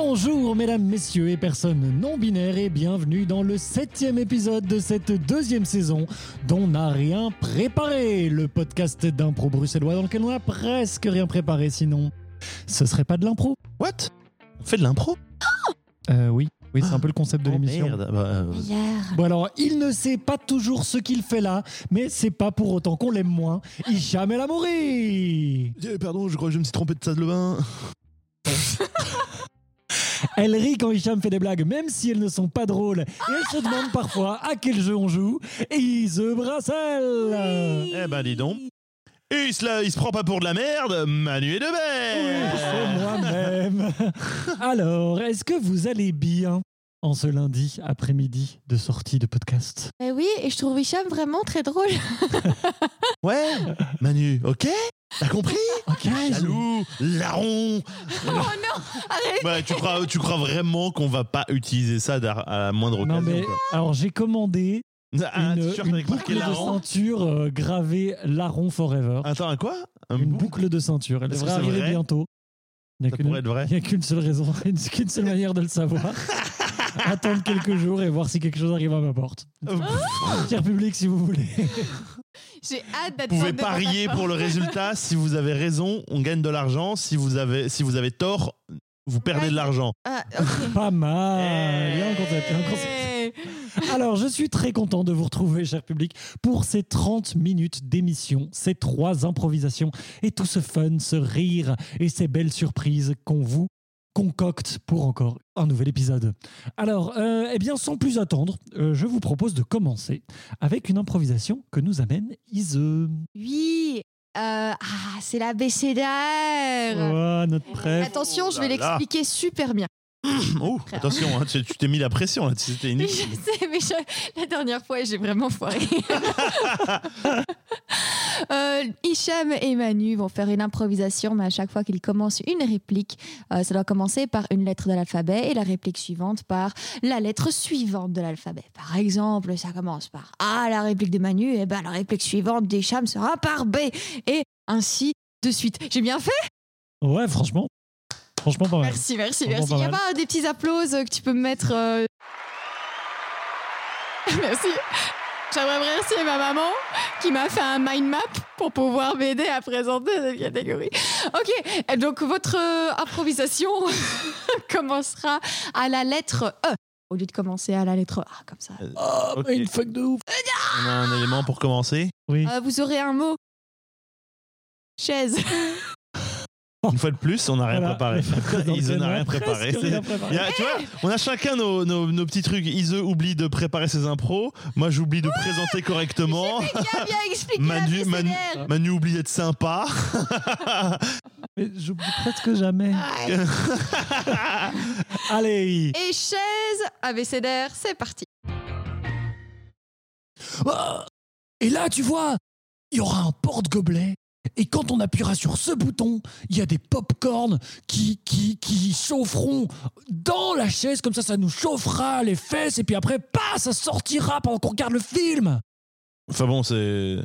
Bonjour mesdames, messieurs et personnes non binaires et bienvenue dans le septième épisode de cette deuxième saison dont n'a rien préparé, le podcast d'impro bruxellois dans lequel on a presque rien préparé sinon ce serait pas de l'impro What? On fait de l'impro? Euh oui, oui c'est un peu le concept de Oh, l'émission. merde. Bah, euh. Bon alors, il ne sait pas toujours ce qu'il fait là, mais c'est pas pour autant qu'on l'aime moins. Hicham El Amouri eh, Pardon, je crois que je me suis trompé de salle de bain. Elle rit quand Hicham fait des blagues, même si elles ne sont pas drôles. Et elle se demande parfois à quel jeu on joue. Ise Brassel Eh ben dis donc. Et il se, la- il se prend pas pour de la merde, Manu est de Oui, c'est moi-même. Alors, est-ce que vous allez bien en ce lundi après-midi de sortie de podcast? Eh oui, et je trouve Hicham vraiment très drôle. Ouais, Manu, ok T'as compris Ok, Jaloux, larron. Oh non, arrête Bah, tu, crois, tu crois vraiment qu'on va pas utiliser ça d'ar- à la moindre Non occasion mais quoi. alors j'ai commandé Un une, t-shirt une avec marqué boucle de larron. ceinture euh, gravée Larron Forever. Attends, un quoi? Un une bouc- boucle de ceinture. Elle Est-ce que devrait c'est arriver vrai? bientôt. Il n'y a Ça qu'une- pourrait être vrai. il y a qu'une seule raison, une- qu'une seule manière de le savoir. Attendre quelques jours et voir si quelque chose arrive à ma porte. Cher public, si vous voulez. J'ai hâte d'être Vous pouvez parier pour le résultat. Si vous avez raison, on gagne de l'argent. Si vous avez, si vous avez tort, vous perdez de l'argent. Ah, ok. Pas mal. Il y a un concept, il y a un concept. Alors, je suis très content de vous retrouver, cher public, pour ces 30 minutes d'émission, ces trois improvisations et tout ce fun, ce rire et ces belles surprises qu'on vous concocte pour encore un nouvel épisode. Alors, euh, eh bien, sans plus attendre, euh, je vous propose de commencer avec une improvisation que nous amène Ise. Oui. euh, ah, c'est l'abécédaire. Oh, notre prêtre. Attention, je vais là. l'expliquer super bien. Oh, attention, hein, tu tu t'es mis la pression là. C'était Je inutile. sais, mais je- la dernière fois, j'ai vraiment foiré. Euh, Hicham et Manu vont faire une improvisation, mais à chaque fois qu'ils commencent une réplique, euh, ça doit commencer par une lettre de l'alphabet et la réplique suivante par la lettre suivante de l'alphabet. Par exemple, ça commence par A, la réplique de Manu, et ben la réplique suivante d'Hicham sera par B, et ainsi de suite. J'ai bien fait? Ouais, franchement. Franchement, pas mal. Merci, merci, merci. Il n'y a pas des petits applauses que tu peux me mettre. euh, merci. J'aimerais remercier ma maman qui m'a fait un mind map pour pouvoir m'aider à présenter cette catégorie. Ok, et donc votre euh, improvisation commencera à la lettre E au lieu de commencer à la lettre A comme ça. Oh, Ok. mais une fuck de ouf. On a un élément pour commencer? Oui. Euh, vous aurez un mot. Chaise. Une fois de plus, on n'a rien Voilà. préparé. Ise n'a rien préparé. rien a- tu vois, on a chacun nos, nos- nos petits trucs. Ise oublie de préparer ses impros. Moi, j'oublie de présenter correctement. Bien, bien expliqué Manu, Manu. Manu oublie d'être sympa. Mais j'oublie presque jamais. Ah, Allez Et chaise, abécédaire, c'est parti. Oh Et là, tu vois, il y aura un porte-gobelet. Et quand on appuiera sur ce bouton, il y a des pop-corn qui, qui, qui chaufferont dans la chaise. Comme ça, ça nous chauffera les fesses. Et puis après, pas, ça sortira pendant qu'on regarde le film. Enfin bon, c'est.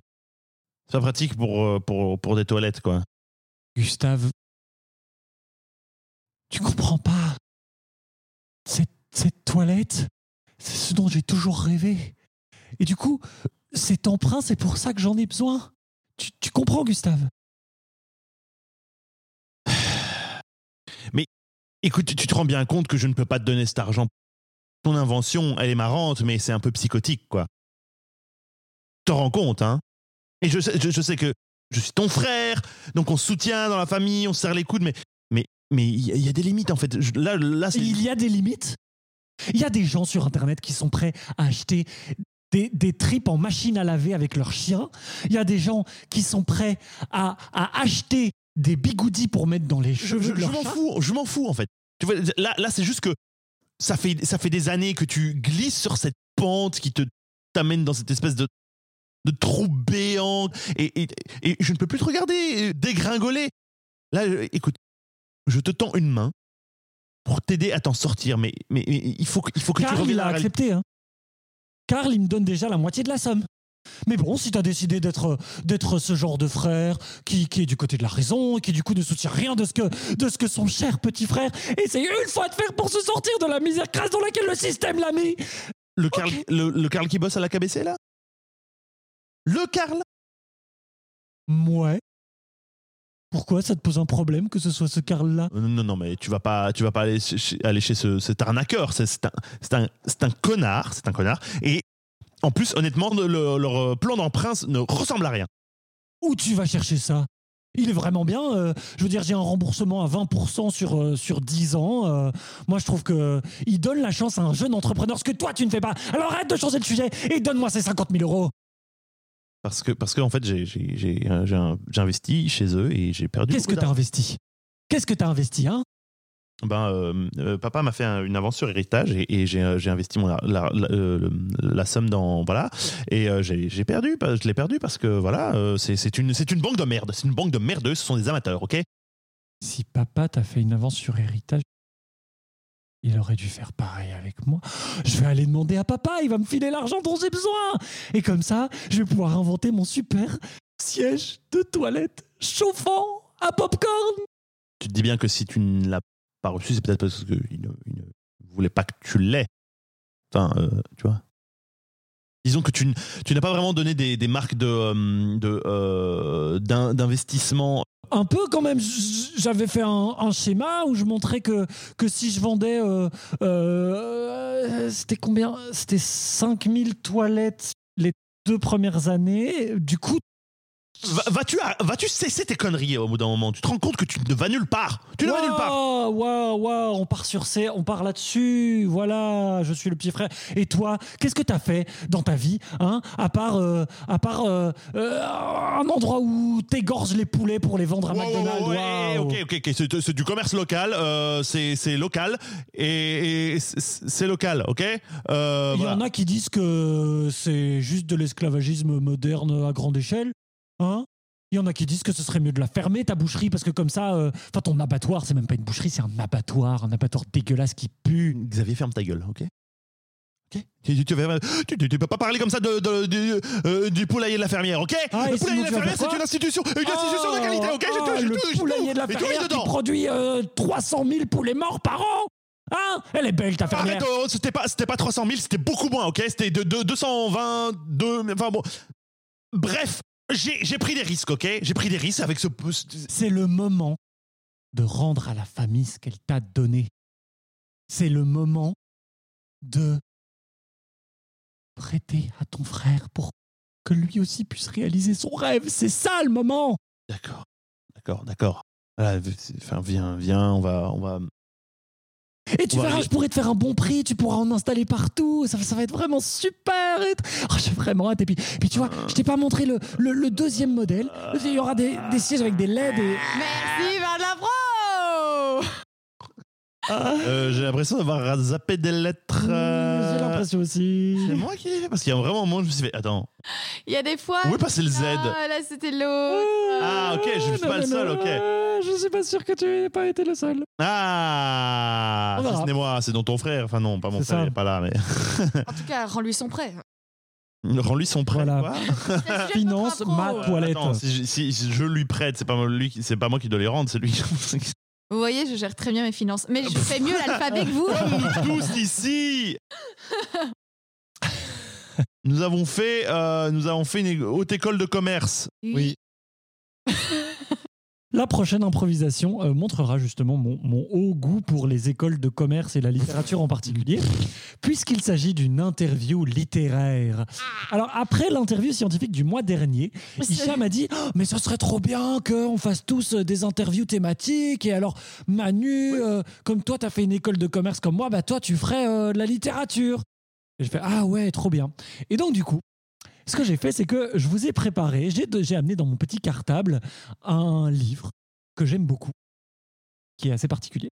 C'est pas pratique pour, euh, pour, pour des toilettes, quoi. Gustave, tu comprends pas. Cette, cette toilette, c'est ce dont j'ai toujours rêvé. Et du coup, cet emprunt, c'est pour ça que j'en ai besoin. Tu, tu comprends, Gustave? Écoute, tu- te rends bien compte que je ne peux pas te donner cet argent. Ton invention, elle est marrante, mais c'est un peu psychotique, quoi. Tu te rends compte, hein? Et je sais, je, je sais que je suis ton frère, donc on se soutient dans la famille, on se serre les coudes, mais mais mais il y, a- il y a des limites en fait. Je- là, là, c'est Il y a des limites? Il y a des gens sur Internet qui sont prêts à acheter des, des tripes en machine à laver avec leurs chiens. Il y a des gens qui sont prêts à, à acheter des bigoudis pour mettre dans les cheveux je- je m'en fous, je m'en fous en fait. Tu vois, là, là c'est juste que ça fait, ça fait des années que tu glisses sur cette pente qui te t'amène dans cette espèce de, de trou béant et, et, et je ne peux plus te regarder dégringoler. Là, écoute, je te tends une main pour t'aider à t'en sortir, mais, mais, mais il faut que, il faut que tu Carl, reviennes il a accepté. Hein. Carl, il me donne déjà la moitié de la somme. Mais bon, si t'as décidé d'être d'être ce genre de frère qui, qui est du côté de la raison et qui du coup ne soutient rien de ce que de ce que son cher petit frère essaye une fois de faire pour se sortir de la misère crasse dans laquelle le système l'a mis. Le Karl, le, le Karl qui bosse à la KBC là? Le Karl? Ouais. Pourquoi ça te pose un problème que ce soit ce Karl-là Euh, Non, non, mais tu vas pas, tu vas pas aller chez, aller chez ce, cet arnaqueur. C'est un, un, c'est un connard, c'est un connard. Et en plus, honnêtement, le- leur euh, plan d'emprunt ne ressemble à rien. Où tu vas chercher ça? Il est vraiment bien. euh, je veux dire, j'ai un remboursement à 20% sur, euh, sur 10 ans. euh, moi, je trouve que il donne la chance à un jeune entrepreneur, ce que toi, tu ne fais pas. Alors arrête de changer de sujet et donne-moi ces 50 000 euros. Parce que, parce que en fait, j'ai, j'ai, j'ai, euh, j'ai investi chez eux et j'ai perdu. Qu'est-ce que tu as investi? Qu'est-ce que tu as investi, hein? Ben, euh, euh, papa m'a fait un- une avance sur héritage et, et j'ai, j'ai investi mon, la, la, la somme dans voilà. Et euh, j'ai, j'ai perdu, je l'ai perdu parce que voilà, c'est, c'est une, c'est une banque de merde, c'est une banque de merdeux, ce sont des amateurs, ok? Si papa t'a fait une avance sur héritage, il aurait dû faire pareil avec moi. Je vais aller demander à papa, il va me filer l'argent dont j'ai besoin. Et comme ça, je vais pouvoir inventer mon super siège de toilette chauffant à popcorn. Tu te dis bien que si tu ne l'as pas reçu, c'est peut-être parce qu'il ne, ne voulait pas que tu l'aies. Enfin, euh, tu vois. Disons que tu, n'as pas vraiment donné des, marques de, euh, euh, d'in- d'investissement. Un peu quand même, j'avais fait un, schéma où je montrais que, si je vendais, euh, euh, c'était combien? C'était 5000 toilettes les deux premières années. Du coup, Vas-tu, vas-tu cesser tes conneries au bout d'un moment? Tu te rends compte que tu ne vas nulle part. Tu ne vas nulle part. Waouh, waouh, on part sur ces, on part là-dessus. Voilà, je suis le petit frère. Et toi, qu'est-ce que t'as fait dans ta vie, hein? À part, euh, à part euh, euh, un endroit où t'égorges les poulets pour les vendre à Wow, McDonald's? wow, ok, ok, ok, c'est, du commerce local, c'est, local et, et c'est, local, ok? Il y voilà. en a qui disent que c'est juste de l'esclavagisme moderne à grande échelle. Hein Il y en a qui disent que ce serait mieux de la fermer, ta boucherie, parce que comme ça, euh, enfin ton abattoir, c'est même pas une boucherie, c'est un abattoir, un abattoir dégueulasse qui pue. Xavier, ferme ta gueule, ok? Ok. Tu, tu, tu, tu- tu- peux pas parler comme ça de, de- du- euh, du poulailler de la fermière, ok? Ah, et Le poulailler de la tu vas fermière, faire c'est quoi une institution, une institution de qualité, ok? Tout, Ah, j'ai le j'ai tout, poulailler de la fermière qui dedans. produit euh, 300 000 poulets morts par an! Hein? Elle est belle ta fermière. Arrête, oh, c'était pas, c'était pas 300 000, c'était beaucoup moins, ok? C'était de, de 222, mais enfin bon. Bref, j'ai pris des risques, ok? J'ai pris des risques avec ce. C'est le moment de rendre à la famille ce qu'elle t'a donné. C'est le moment de prêter à ton frère pour que lui aussi puisse réaliser son rêve. C'est ça le moment D'accord, d'accord, d'accord. Voilà, enfin, viens, viens, on va, on va. Et tu verras, je pourrais te faire un bon prix, tu pourras en installer partout, ça, ça va être vraiment super. Oh, J'ai vraiment hâte. Et puis, puis tu vois, je t'ai pas montré le, le, le deuxième modèle. Il y aura des, des sièges avec des LED et... Merci, Van la Pro Euh, j'ai l'impression d'avoir zappé des lettres. euh, Aussi. C'est moi qui l'ai fait parce qu'il y a vraiment un moment où je me suis fait. Attends, Il y a des fois. où est passé le Z Ah, là, c'était l'autre. Ah, ok, je suis pas le seul, ok. Je suis pas sûr que tu aies pas été le seul. Ah On verra. ce n'est moi, c'est dans ton frère. Enfin, non, pas mon C'est frère, ça. il est pas là, mais. En tout cas, rends-lui son prêt. Rends-lui son prêt. Voilà. quoi. Finance ma toilette. Attends, si, je- si- si je lui prête, c'est pas, moi- lui, qui- c'est pas moi qui dois les rendre, c'est lui. Vous voyez, je gère très bien mes finances. Mais je fais mieux l'alphabet que vous. Comme tous ici Nous avons fait, euh, nous avons fait une haute école de commerce. Oui. La prochaine improvisation euh, montrera justement mon, mon haut goût pour les écoles de commerce et la littérature en particulier, puisqu'il s'agit d'une interview littéraire. Alors, après l'interview scientifique du mois dernier, Hicham m'a dit Oh, Mais ce serait trop bien qu'on fasse tous euh, des interviews thématiques. Et alors, Manu, euh, comme toi, tu as fait une école de commerce comme moi, bah, toi, tu ferais euh, de la littérature. Et je fais Ah ouais, trop bien. Et donc, du coup, ce que j'ai fait, c'est que je vous ai préparé, j'ai amené dans mon petit cartable un livre que j'aime beaucoup, qui est assez particulier.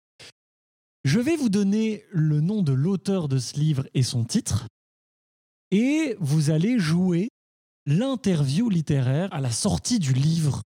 Je vais vous donner le nom de l'auteur de ce livre et son titre, et vous allez jouer l'interview littéraire à la sortie du livre.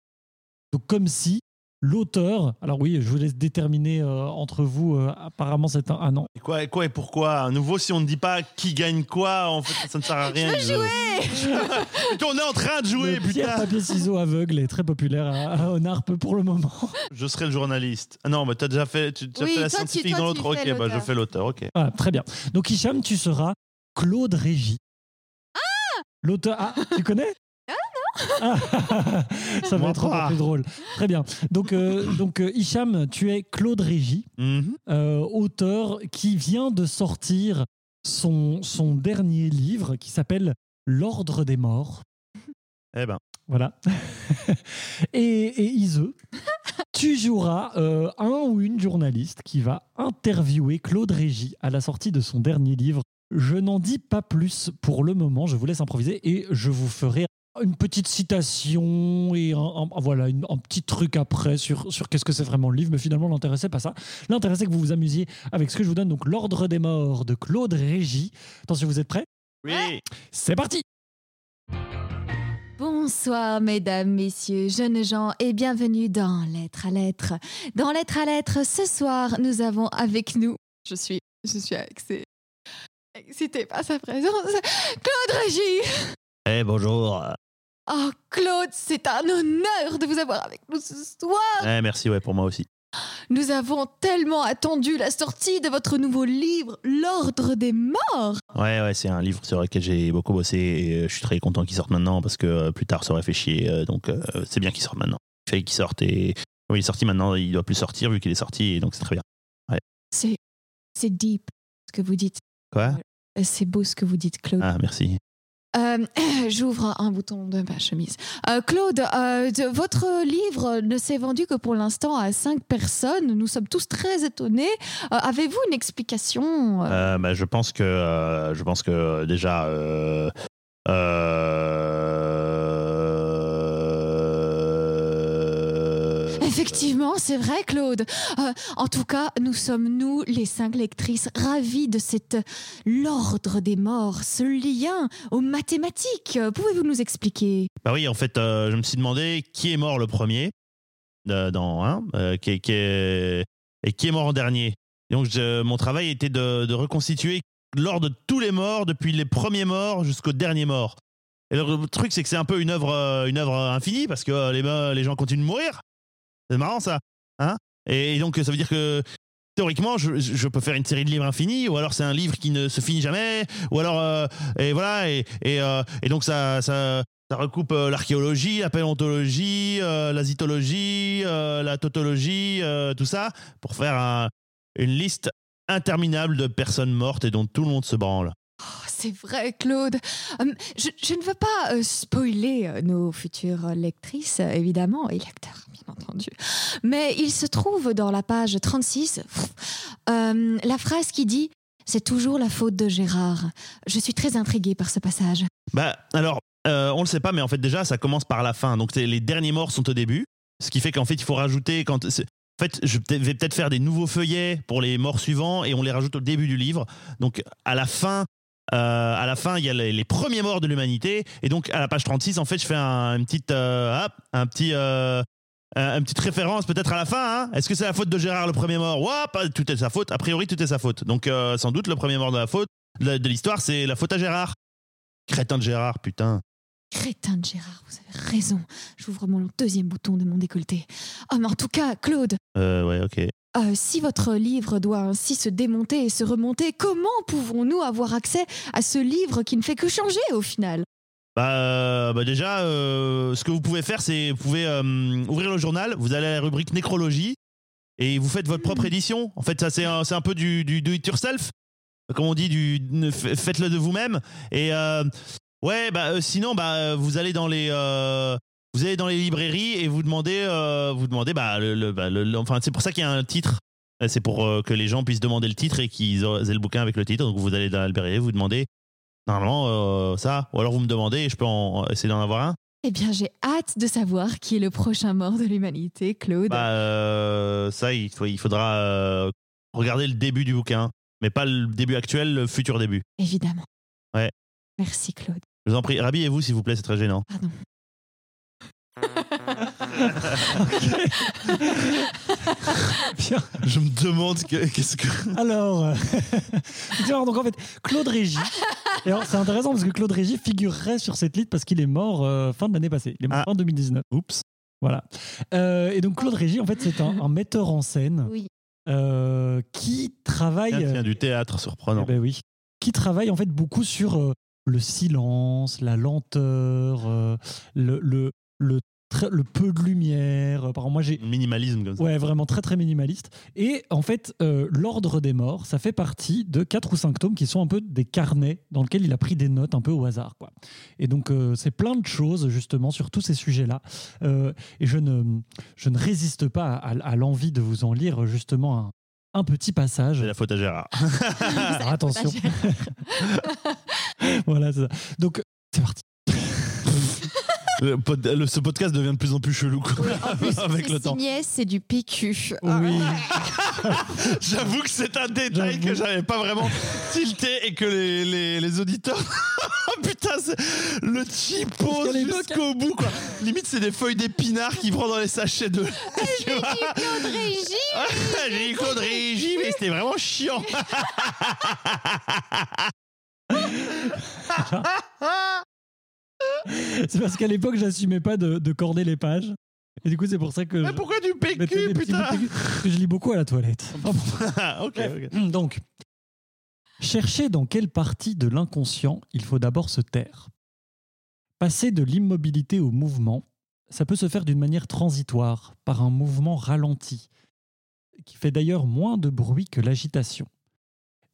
Donc comme si l'auteur. Alors oui, je vous laisse déterminer euh, entre vous. euh, apparemment, c'est un. Ah non. Et quoi, et quoi et pourquoi À nouveau, si on ne dit pas qui gagne quoi, en fait, ça ne sert à rien. Je veux jouer on est en train de jouer, Le pierre, putain papier, ciseaux aveugle est très populaire à, à Onarpe pour le moment. Je serai le journaliste. Ah non, mais t'as déjà fait, tu, tu as Oui, fait la toi, tu- scientifique toi, dans tu l'autre. Ok, bah je fais l'auteur, ok. Voilà, très bien. Donc Hicham, tu seras Claude Régis. Ah L'auteur. Ah, tu connais? ah Ça va être encore plus drôle. Très bien. Donc, euh, donc euh, Hicham, tu es Claude Régis, Mhm. euh, auteur qui vient de sortir son, son dernier livre qui s'appelle L'Ordre des Morts. Eh ben, Voilà. et, et Ise, tu joueras euh, un ou une journaliste qui va interviewer Claude Régis à la sortie de son dernier livre. Je n'en dis pas plus pour le moment, je vous laisse improviser et je vous ferai une petite citation et un, un- voilà, une- un petit truc après sur, sur qu'est-ce que c'est vraiment le livre, mais finalement l'intérêt c'est pas ça. L'intérêt c'est que vous vous amusiez avec ce que je vous donne, donc L'Ordre des Morts de Claude Régis. Attention, vous êtes prêts oui. C'est parti Bonsoir, mesdames, messieurs, jeunes gens, et bienvenue dans Lettre à Lettre. Dans Lettre à Lettre, ce soir, nous avons avec nous. Je suis, je suis excitée par sa présence. Claude Régis Eh bonjour. Oh, Claude, c'est un honneur de vous avoir avec nous ce soir. Eh merci, ouais, pour moi aussi. Nous avons tellement attendu la sortie de votre nouveau livre, L'Ordre des Morts. Ouais, ouais, c'est un livre sur lequel j'ai beaucoup bossé et euh, je suis très content qu'il sorte maintenant parce que euh, plus tard ça aurait fait chier. euh, donc euh, c'est bien qu'il sorte maintenant. Il fallait qu'il sorte et oui, il est sorti maintenant, il doit plus sortir vu qu'il est sorti et donc c'est très bien. C'est, c'est deep ce que vous dites. Quoi? C'est beau ce que vous dites, Claude. Ah, merci. Euh, J'ouvre un bouton de ma chemise. Euh, Claude, euh, votre livre ne s'est vendu que pour l'instant à cinq personnes. Nous sommes tous très étonnés. Avez-vous une explication bah, je pense que je pense que déjà euh, euh, Effectivement, c'est vrai, Claude. Euh, en tout cas, nous sommes, nous, les cinq lectrices, ravis de cet euh, l'ordre des morts, ce lien aux mathématiques. Pouvez-vous nous expliquer? Bah oui, en fait, euh, je me suis demandé qui est mort le premier dans qui, est- et qui est mort en dernier. Donc, mon travail était de, reconstituer l'ordre de tous les morts, depuis les premiers morts jusqu'au dernier mort. Et le, truc, c'est que c'est un peu une œuvre, infinie parce que les, les gens continuent de mourir. C'est marrant ça, hein et, donc, ça veut dire que théoriquement, je, peux faire une série de livres infinis, ou alors c'est un livre qui ne se finit jamais, ou alors euh, et voilà, et, et, euh, et donc ça, ça, recoupe euh, l'archéologie, la paléontologie, la zytologie, la tautologie, tout ça, pour faire un- une liste interminable de personnes mortes et dont tout le monde se branle. C'est vrai, Claude. Hum, je, ne veux pas euh, spoiler euh, nos futures lectrices, évidemment, et lecteurs, bien entendu. Mais il se trouve dans la page 36 pff, euh, la phrase qui dit C'est toujours la faute de Gérard. Je suis très intriguée par ce passage. Bah, alors, euh, on le sait pas, mais en fait, déjà, ça commence par la fin. Donc, les derniers morts sont au début, ce qui fait qu'en fait, il faut rajouter. Quand, en fait, je vais peut-être faire des nouveaux feuillets pour les morts suivants et on les rajoute au début du livre. Donc, à la fin. Euh, à la fin, il y a les, les premiers morts de l'humanité, et donc à la page 36, en fait, je fais un, une petite, euh, hop, un petit, euh, une petite référence peut-être à la fin. hein. Est-ce que c'est la faute de Gérard le premier mort? Ouais, pas tout est sa faute. A priori, tout est sa faute. Donc, sans doute, le premier mort de la faute de de l'histoire, c'est la faute à Gérard. Crétin de Gérard, putain. Crétin de Gérard, vous avez raison. J'ouvre mon deuxième bouton de mon décolleté. Oh, mais en tout cas, Claude, Euh, ouais, ok. Euh, si votre livre doit ainsi se démonter et se remonter, comment pouvons-nous avoir accès à ce livre qui ne fait que changer au final? Bah, euh, bah déjà, euh, ce que vous pouvez faire, c'est vous pouvez euh, ouvrir le journal, vous allez à la rubrique nécrologie et vous faites votre propre édition. En fait, ça c'est un, peu du, du do it yourself, comme on dit, du faites-le de vous-même. Et ouais, bah sinon, bah vous allez dans les vous allez dans les librairies et vous demandez, euh, vous demandez, bah, le, le- bah, le- le- enfin c'est pour ça qu'il y a un titre. Euh, C'est pour euh, que les gens puissent demander le titre et qu'ils aient le bouquin avec le titre. Donc vous allez dans la librairie, vous demandez normalement euh, ça, ou alors vous me demandez et je peux en- essayer d'en avoir un. Eh bien, j'ai hâte de savoir qui est le prochain mort de l'humanité, Claude. Bah ça, il, faut- il faudra regarder le début du bouquin, mais pas le début actuel, le futur début. Évidemment. Ouais. Merci, Claude. Je vous en prie, rhabillez-vous s'il vous plaît, c'est très gênant. Pardon. Bien. Je me demande que- qu'est-ce que. Alors, euh, alors, donc en fait, Claude Régis. Et alors, c'est intéressant parce que Claude Régis figurerait sur cette liste parce qu'il est mort euh, fin de l'année passée. Il est mort Ah. fin 2019. Oups. Voilà. Euh, et donc Claude Régis, en fait, c'est un, un metteur en scène Oui. euh, qui travaille. Tiens, tiens, du théâtre surprenant. eh ben oui. Qui travaille en fait beaucoup sur euh, le silence, la lenteur, euh, le, le, le, peu de lumière. Par moi, j'ai Minimalisme comme ça. Ouais, vraiment très très minimaliste. Et en fait, euh, l'ordre des morts, ça fait partie de quatre ou cinq tomes qui sont un peu des carnets dans lesquels il a pris des notes un peu au hasard. Quoi. Et donc, euh, c'est plein de choses justement sur tous ces sujets-là. Euh, et je ne, je ne résiste pas à, à l'envie de vous en lire justement un, un petit passage. C'est la faute à Gérard. Alors, attention. voilà, c'est ça. Donc, c'est parti. Le pod- le- ce podcast devient de plus en plus chelou quoi, En plus, avec le temps. signé, c'est du PQ. Oui. J'avoue que c'est un détail J'avoue. que j'avais pas vraiment tilté et que les, les, les auditeurs. Oh, Putain, c'est le typo Parce qu'à l'époque- jusqu'au bout quoi. Limite, c'est des feuilles d'épinards qui prend dans les sachets de. Tu vois J'ai dit Claude Régis, mais c'était vraiment chiant. C'est parce qu'à l'époque, j'assumais pas de, de corder les pages. Et du coup, c'est pour ça que. Mais pourquoi du PQ, putain PQ, parce que je lis beaucoup à la toilette. Ok, ok. Donc, chercher dans quelle partie de l'inconscient il faut d'abord se taire. Passer de l'immobilité au mouvement, ça peut se faire d'une manière transitoire, par un mouvement ralenti, qui fait d'ailleurs moins de bruit que l'agitation.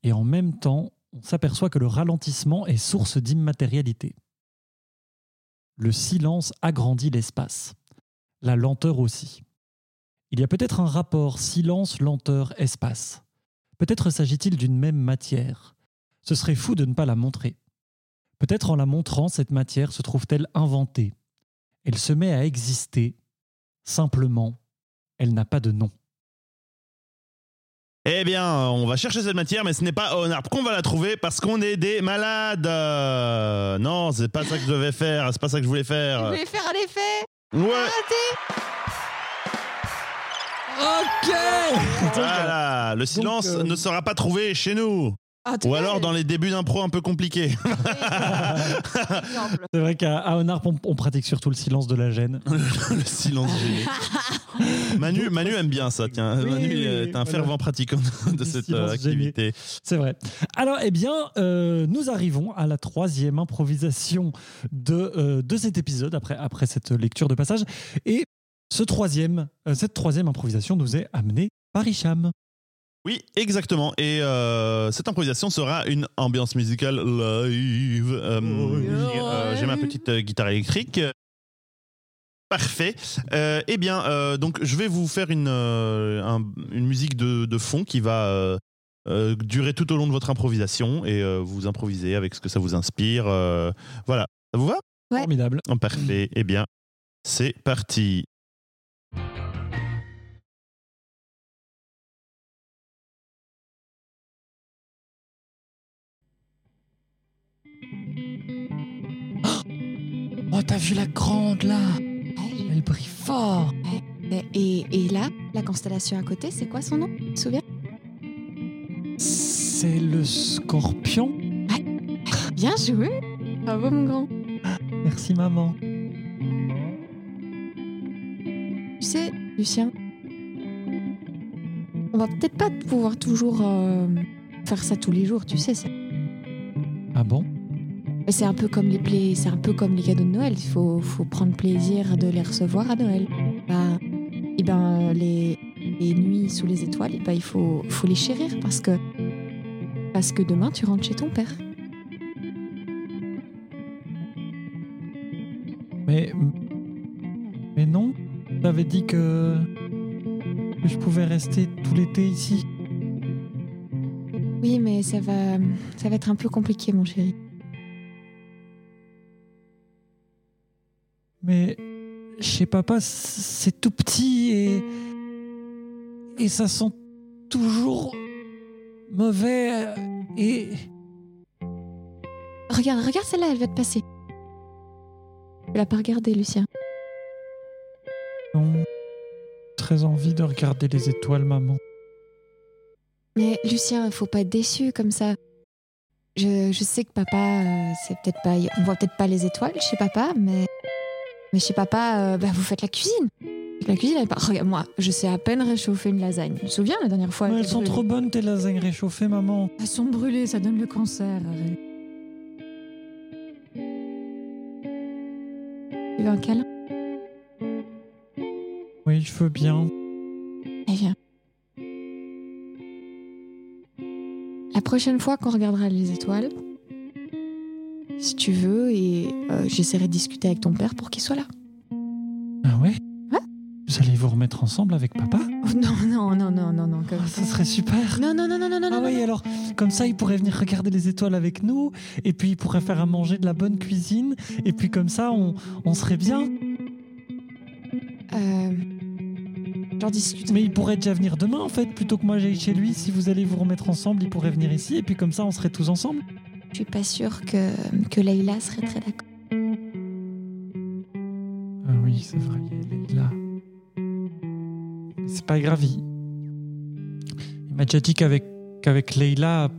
Et en même temps, on s'aperçoit que le ralentissement est source d'immatérialité. Le silence agrandit l'espace, la lenteur aussi. Il y a peut-être un rapport silence-lenteur-espace. Peut-être s'agit-il d'une même matière. Ce serait fou de ne pas la montrer. Peut-être en la montrant, cette matière se trouve-t-elle inventée. Elle se met à exister. Simplement, elle n'a pas de nom. Eh bien, on va chercher cette matière, mais ce n'est pas au arbre qu'on va la trouver parce qu'on est des malades. Euh, Non, c'est pas ça que je devais faire, c'est pas ça que je voulais Je faire. voulais faire un effet Ouais, Ok voilà, le silence euh, ne sera pas trouvé chez nous. Ah, Ou alors dans les débuts d'impro un peu compliqués. C'est vrai qu'à à Onarp, on, on pratique surtout le silence de la gêne. le silence gêné. Manu, Manu aime bien ça, tiens. Oui, Manu oui, est un voilà. fervent pratiquant de cette euh, activité. C'est vrai. Alors, eh bien, euh, nous arrivons à la troisième improvisation de, euh, de cet épisode, après, après cette lecture de passage. Et ce troisième, euh, cette troisième improvisation nous est amenée par Hicham. Oui, exactement. Et euh, cette improvisation sera une ambiance musicale live. Euh, Oui. euh, J'ai ma petite euh, guitare électrique. Parfait. Euh, eh bien, euh, donc je vais vous faire une, euh, un- une musique de, de fond qui va euh, euh, durer tout au long de votre improvisation et euh, vous improvisez avec ce que ça vous inspire. euh, voilà. Ça vous va? Ouais. Formidable. Oh, Parfait. Eh bien, c'est parti. T'as vu la grande là? Elle brille fort. Et, et là, la constellation à côté, c'est quoi son nom? Tu te souviens? C'est le scorpion. Bien joué. Bravo mon grand. Merci maman. Tu sais, Lucien, on va peut-être pas pouvoir toujours euh, faire ça tous les jours, tu sais. c'est- Ah bon? C'est un peu comme les plaies, c'est un peu comme les cadeaux de Noël. Il faut, faut prendre plaisir de les recevoir à Noël. Bah, et ben les, les nuits sous les étoiles, et ben, il faut, faut les chérir parce que parce que demain tu rentres chez ton père. Mais. Mais non T'avais dit que. que je pouvais rester tout l'été ici. Oui, mais ça va, ça va être un peu compliqué, mon chéri. Mais. Chez papa, c'est tout petit et. Et ça sent toujours. mauvais et. Regarde, regarde celle-là, elle va te passer. Tu l'as pas regardée, Lucien. Non. très envie de regarder les étoiles, maman. Mais Lucien, faut pas être déçu comme ça. Je, je sais que papa, euh, c'est peut-être pas, on voit peut-être pas les étoiles chez papa, mais mais chez papa, euh, bah, vous faites la cuisine. La cuisine, elle pas. Regarde, moi, je sais à peine réchauffer une lasagne. Tu te souviens la dernière fois Ouais, elles sont brûlée trop bonnes, tes lasagnes réchauffées, maman. Elles sont brûlées, ça donne le cancer. Arrête. Tu veux un câlin? Oui, je veux bien. Eh viens. La prochaine fois qu'on regardera les étoiles, si tu veux, et euh, j'essaierai de discuter avec ton père pour qu'il soit là. Ah ouais? Vous allez vous remettre ensemble avec papa? Oh, non, non, non, non, non, non, comme Ah, Ça serait super. Non, non, non, non, non, non, Ah non. oui, alors, comme ça, il pourrait venir regarder les étoiles avec nous, et puis il pourrait faire à manger de la bonne cuisine, et puis comme ça, on, on serait bien. Euh, J'en discute. Mais il pourrait déjà venir demain, en fait, plutôt que moi j'aille chez lui. Si vous allez vous remettre ensemble, il pourrait venir ici, et puis comme ça, on serait tous ensemble. Je suis pas sûre que, que Leïla serait très d'accord. Ah oui, c'est vrai, là. C'est pas grave, il, il m'a déjà dit qu'avec qu'avec Leïla,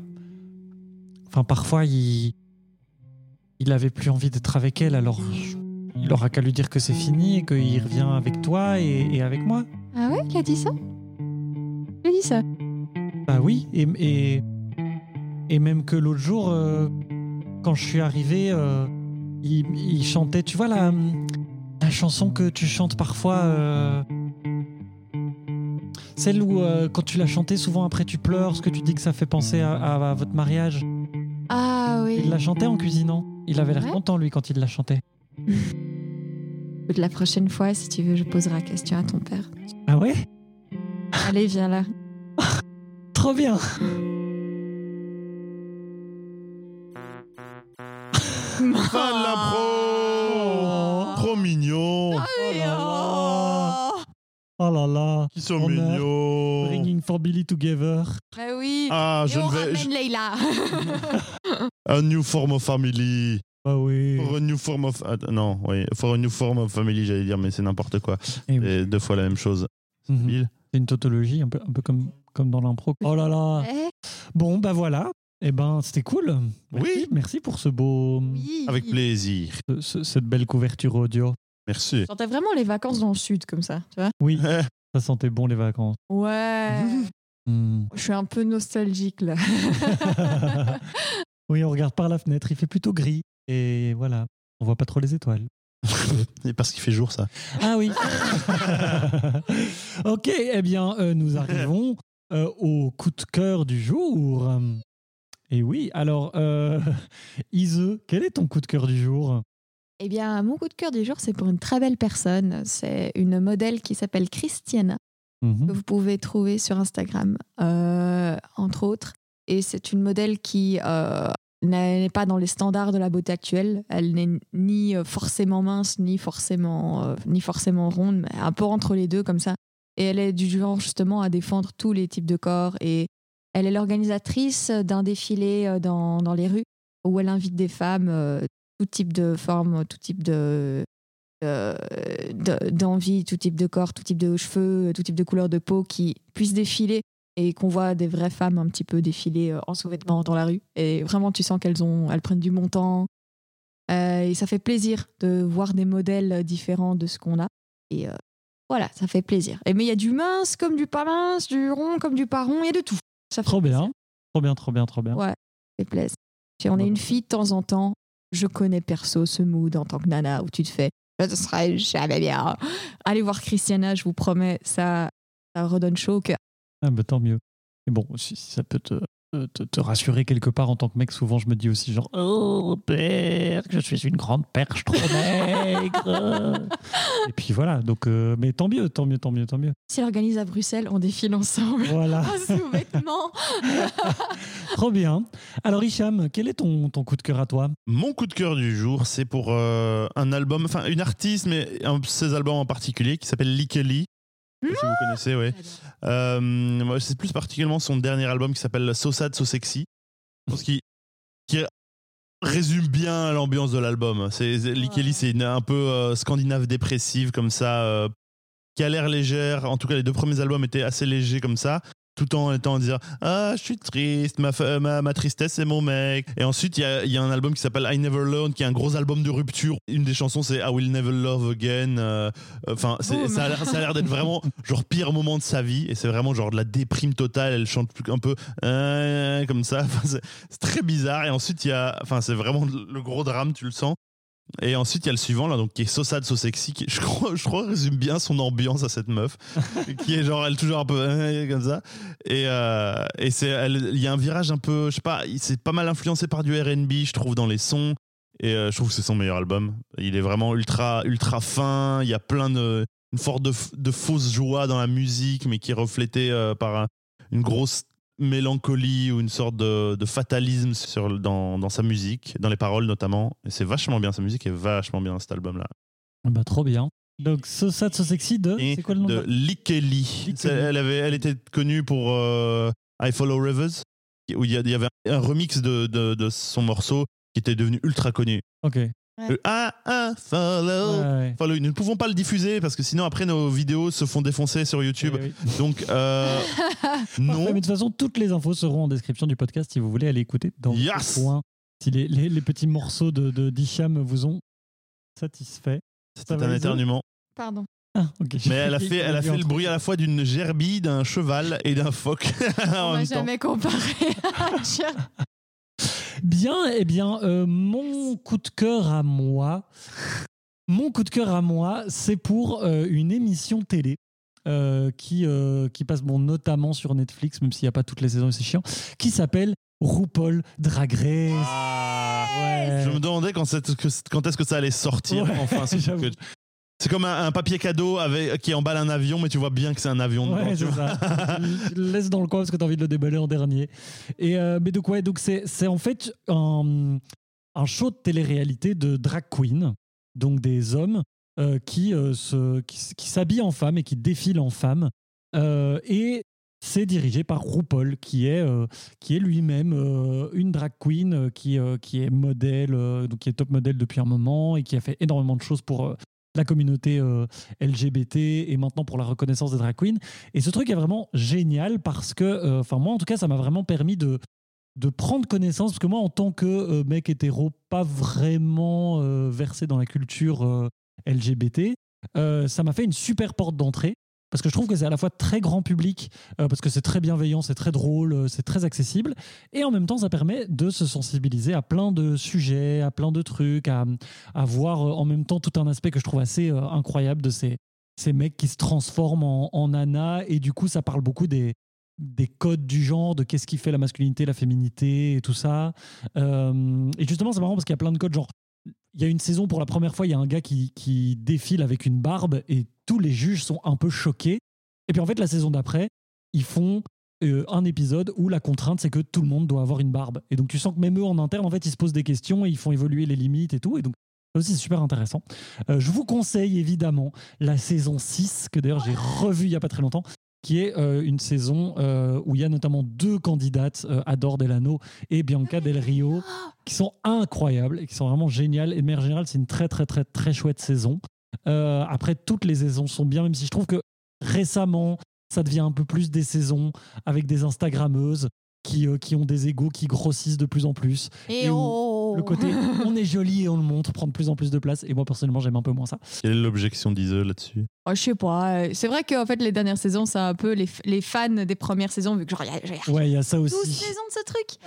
enfin parfois il il avait plus envie d'être avec elle, alors je- il aura qu'à lui dire que c'est fini et qu'il revient avec toi et, et avec moi. Ah ouais, il a dit ça? Il a dit ça? Bah oui, et, et, et même que l'autre jour, euh, quand je suis arrivé, euh, il, il chantait, tu vois, la, la chanson que tu chantes parfois, euh, celle où quand tu l'as chantée, souvent après tu pleures, ce que tu dis que ça fait penser à, à- à votre mariage. Ah oui. Il l'a chantait en cuisinant. Il avait l'air Ouais. content, lui, quand il la chantait. La prochaine fois, si tu veux, je poserai la question à ton père. Ah ouais? Allez, viens là. Trop bien Fin de l'impro Oh. Trop mignon Oh là là Oh là là Ils sont mignons Bringing for Billy together. Bah oui. Ah, Et je on ne vais... ramène je- Leïla. A new form of family. Ah oui. For a new form of... ah, non, oui. For a new form of family, j'allais dire, mais c'est n'importe quoi. Eh oui. C'est deux fois la même chose. Mhm. C'est une tautologie, un peu, un peu comme, comme dans l'impro. Oh là là Eh, Bon, bah voilà. Eh ben, c'était cool. Merci, Oui. Merci pour ce beau, oui. Avec plaisir. ce- ce- cette belle couverture audio. Merci. Je sentais vraiment les vacances dans le sud comme ça, tu vois. Oui, ça sentait bon les vacances. Ouais. Hmm. Je suis un peu nostalgique là. oui, on regarde par la fenêtre, il fait plutôt gris. Et voilà, on voit pas trop les étoiles. Et parce qu'il fait jour, ça. Ah oui. ok, eh bien, euh, nous arrivons euh, au coup de cœur du jour. Et oui, alors, euh, Ise, quel est ton coup de cœur du jour? Eh bien, mon coup de cœur du jour, c'est pour une très belle personne. C'est une modèle qui s'appelle Christiana, Mhm. que vous pouvez trouver sur Instagram, euh, entre autres. Et c'est une modèle qui euh, n'est pas dans les standards de la beauté actuelle. Elle n'est ni euh, forcément mince, ni forcément, euh, ni forcément ronde, mais un peu entre les deux comme ça. Et elle est du genre justement à défendre tous les types de corps. Et elle est l'organisatrice d'un défilé euh, dans, dans les rues où elle invite des femmes, euh, tout type de forme, tout type euh, de- d'envie, tout type de corps, tout type de cheveux, tout type de couleur de peau qui puissent défiler et qu'on voit des vraies femmes un petit peu défiler en sous-vêtements dans la rue. Et vraiment, tu sens qu'elles ont, elles prennent du montant. Et ça fait plaisir de voir des modèles différents de ce qu'on a. Et voilà, ça fait plaisir. Et mais il y a du mince comme du pas mince, du rond comme du pas rond, il y a de tout. Ça fait Trop plaisir. bien, trop bien, trop bien, trop bien. Ouais, ça fait plaisir. Si on est une fille de temps en temps, je connais perso ce mood en tant que nana où tu te fais je ne serai jamais bien. Allez voir Christiana, je vous promets, ça, ça redonne chaud au cœur. Ah bah tant mieux. Mais bon, si, si ça peut te, te, te rassurer quelque part en tant que mec, souvent je me dis aussi genre Oh père, je suis une grande perche trop maigre. Et puis voilà, donc euh, mais tant mieux, tant mieux, tant mieux, tant mieux. Si elle organise à Bruxelles, on défile ensemble. Voilà, En sous-vêtements. trop bien. Alors Hicham, quel est ton, ton coup de cœur à toi? Mon coup de cœur du jour, c'est pour euh, un album, enfin une artiste, mais un de ses albums en particulier, qui s'appelle Likely. Si vous connaissez, oui. Euh, c'est plus particulièrement son dernier album qui s'appelle So Sad, So Sexy. Je pense qu'il qui résume bien l'ambiance de l'album. C'est. Kelly, c'est une- un peu euh, scandinave dépressive comme ça, euh, qui a l'air légère. En tout cas, les deux premiers albums étaient assez légers comme ça. Tout en étant en disant Ah, je suis triste, ma, ma, ma tristesse, c'est mon mec. Et ensuite, il y a, y a un album qui s'appelle I Never Learned, qui est un gros album de rupture. Une des chansons, c'est I Will Never Love Again. Euh, Enfin, ça a l'air- ça a l'air d'être vraiment, genre, pire moment de sa vie. Et c'est vraiment, genre, de la déprime totale. Elle chante un peu euh, comme ça. C'est très bizarre. Et ensuite, il y a. Enfin, c'est vraiment le gros drame, tu le sens. Et ensuite, il y a le suivant, là, donc, qui est So Sad, So Sexy, qui, je crois, je crois, résume bien son ambiance à cette meuf, qui est genre, elle toujours un peu euh, comme ça. Et, euh, et c'est, il y a un virage un peu, je sais pas, il- c'est pas mal influencé par du RB, je trouve, dans les sons. Et euh, je trouve que c'est son meilleur album. Il est vraiment ultra, ultra fin. Il y a plein de, une forme de, de fausse joie dans la musique, mais qui est reflétée euh, par un- une grosse mélancolie ou une sorte de, de fatalisme sur, dans, dans sa musique, dans les paroles notamment. Et c'est vachement bien, sa musique est vachement bien cet album-là. Bah, trop bien. Donc, So Sad, So Sexy de. C'est quoi le nom de Likeli. Elle, avait, elle était connue pour euh, I Follow Rivers, où il y, a- il y avait un remix de, de, de son morceau qui était devenu ultra connu. Ok. Ouais, Le follow. ouais. Follow. Nous ne pouvons pas le diffuser parce que sinon après nos vidéos se font défoncer sur YouTube. Eh oui. Donc euh, non. mais de toute façon, toutes les infos seront en description du podcast si vous voulez aller écouter dans Yes ce point. Si les, les, les petits morceaux de, vous ont satisfait. C'était un éternuement. Pardon. Ah. Mais elle a fait, elle a fait le bruit à la fois d'une gerbille, d'un cheval et d'un phoque On m'a même temps. jamais comparé à. Bien, eh bien, euh, mon coup de cœur à moi, mon coup de cœur à moi, c'est pour euh, une émission télé. euh, qui, qui passe bon, notamment sur Netflix, même s'il n'y a pas toutes les saisons et c'est chiant, qui s'appelle RuPaul Drag Race. Ah. Ouais. Je me demandais quand, que- est-ce que ça allait sortir. Ouais, enfin, que- c'est comme un, un papier cadeau avec, qui emballe un avion, mais tu vois bien que c'est un avion. Ouais, c'est ça. laisses dans le coin parce que tu as envie de le déballer en dernier. Et, euh, mais donc, ouais, donc c'est, c'est en fait un, un show de télé-réalité de drag queen, donc des hommes euh, qui, euh, se, qui, qui s'habillent en femmes et qui défilent en femmes. Euh, et c'est dirigé par RuPaul, qui est, euh, qui est lui-même euh, une drag queen euh, qui, qui est modèle, donc qui est top modèle depuis un moment et qui a fait énormément de choses pour communauté euh, LGBT et maintenant pour la reconnaissance des drag queens. Et ce truc est vraiment génial parce que, euh, enfin moi en tout cas, ça m'a vraiment permis de, prendre connaissance, parce que moi en tant que euh, mec hétéro, pas vraiment versé dans la culture LGBT, ça m'a fait une super porte d'entrée. Parce que je trouve que c'est à la fois très grand public, euh, parce que c'est très bienveillant, c'est très drôle, euh, c'est très accessible, et en même temps ça permet de se sensibiliser à plein de sujets, à plein de trucs, à, voir euh, en même temps tout un aspect que je trouve assez incroyable de ces, ces mecs qui se transforment en, en nana et du coup ça parle beaucoup des, des codes du genre, de qu'est-ce qui fait la masculinité, la féminité et tout ça. Et justement c'est marrant parce qu'il y a plein de codes genre il y a une saison pour la première fois il y a un gars qui, qui défile avec une barbe et tous les juges sont un peu choqués. Et puis en fait la saison d'après ils font euh, un épisode où la contrainte c'est que tout le monde doit avoir une barbe. Et donc tu sens que même eux en interne en fait ils se posent des questions et ils font évoluer les limites et tout. Et donc ça aussi c'est super intéressant. Euh, je vous conseille évidemment la saison 6, que d'ailleurs j'ai revu il n'y a pas très longtemps, qui est euh, une saison où il y a notamment deux candidates, Adore Delano et Bianca Del Rio, qui sont incroyables et qui sont vraiment géniales. Et de manière générale, c'est une très très très très chouette saison. Euh, après, toutes les saisons sont bien, même si je trouve que récemment, ça devient un peu plus des saisons avec des Instagrammeuses qui, euh, qui ont des égos qui grossissent de plus en plus. Et Et où oh Le côté on est joli et on le montre prend de plus en plus de place. Et moi, personnellement, j'aime un peu moins ça. Quelle est l'objection d'Ise là-dessus? Oh, je sais pas. euh, C'est vrai qu'en fait, les dernières saisons, c'est un peu les, les fans des premières saisons, vu que genre, il y a, y a Ouais, il y a ça 12 aussi. saisons de ce truc.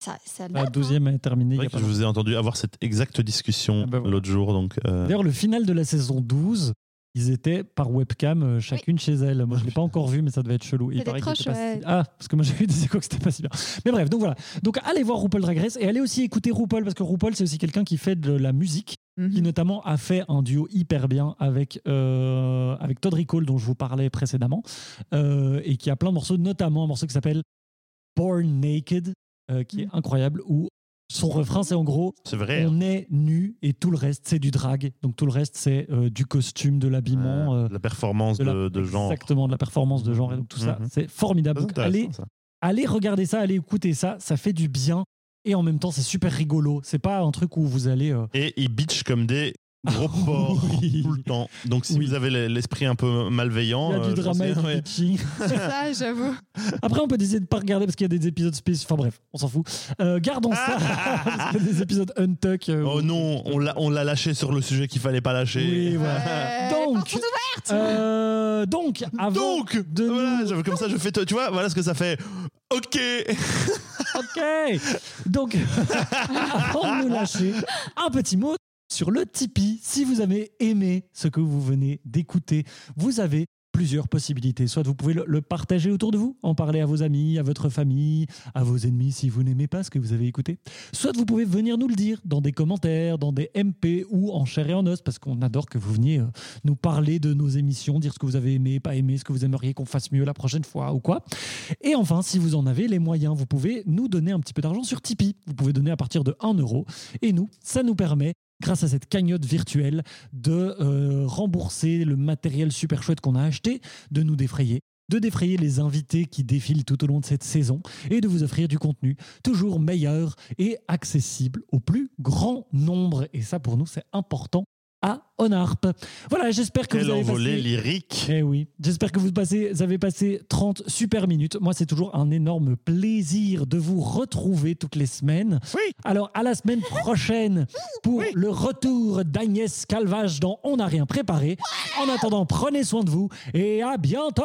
Ça, ça La hein. douzième est terminée. il y a que pas je vous ai entendu avoir cette exacte discussion Ah bah l'autre jour. Donc, euh, D'ailleurs, le final de la saison 12, ils étaient par webcam, euh, chacune chez elle. Moi, je l'ai pas encore vu, mais ça devait être chelou. Il paraît était pas si-. Ah, parce que moi, j'ai eu des échos que c'était pas si bien. Mais bref, donc voilà. Donc, allez voir RuPaul Drag Race et allez aussi écouter RuPaul, parce que RuPaul, c'est aussi quelqu'un qui fait de la musique, Mhm. qui notamment a fait un duo hyper bien avec, euh, avec Todd Ricole, dont je vous parlais précédemment, euh, et qui a plein de morceaux, notamment un morceau qui s'appelle Born Naked, euh, qui est Mhm. incroyable, où son refrain, c'est en gros c'est vrai. hein. on est nu et tout le reste c'est du drag. Donc tout le reste c'est euh, du costume, de l'habillement, Euh, euh, la performance de de, la- de genre. exactement de la performance de genre et donc tout ça, Mhm. c'est formidable. Donc allez, ça. allez regarder ça, allez écouter ça, ça fait du bien et en même temps c'est super rigolo. C'est pas un truc où vous allez euh, Et ils bitchent comme des Gros porc Oui. tout le temps. Donc si Oui. vous avez l'esprit un peu malveillant, Il y a euh, du je drama et du ouais. pitching. C'est ça, j'avoue. Après, on peut décider de pas regarder parce qu'il y a des épisodes spéciaux. Enfin bref, on s'en fout. Euh, gardons ça. parce qu'il y a des épisodes untuck. euh, Oh où- non, on l'a on l'a lâché sur le sujet qu'il fallait pas lâcher. Oui, voilà. Ouais, Donc, euh, donc, avant Donc, de voilà, comme ça je fais, tu vois, voilà ce que ça fait. Ok. Ok. Donc, avant de nous lâcher, un petit mot sur le Tipeee. Si vous avez aimé ce que vous venez d'écouter, vous avez plusieurs possibilités. Soit vous pouvez le, partager autour de vous, en parler à vos amis, à votre famille, à vos ennemis si vous n'aimez pas ce que vous avez écouté. Soit vous pouvez venir nous le dire dans des commentaires, dans des MP ou en chair et en os, parce qu'on adore que vous veniez euh, nous parler de nos émissions, dire ce que vous avez aimé, pas aimé, ce que vous aimeriez qu'on fasse mieux la prochaine fois ou quoi. Et enfin, si vous en avez les moyens, vous pouvez nous donner un petit peu d'argent sur Tipeee. Vous pouvez donner à partir de 1 euro. Et nous, ça nous permet, grâce à cette cagnotte virtuelle, de euh, rembourser le matériel super chouette qu'on a acheté, de nous défrayer de défrayer les invités qui défilent tout au long de cette saison et de vous offrir du contenu toujours meilleur et accessible au plus grand nombre. Et ça, pour nous, c'est important à Onarp. Voilà, j'espère que Quel vous avez envolé passé... lyrique. Eh oui, j'espère que vous, passez, vous avez passé 30 super minutes. Moi, c'est toujours un énorme plaisir de vous retrouver toutes les semaines. Oui. Alors, à la semaine prochaine pour le retour d'Agnès Calvage dans On n'a rien préparé. En attendant, prenez soin de vous et à bientôt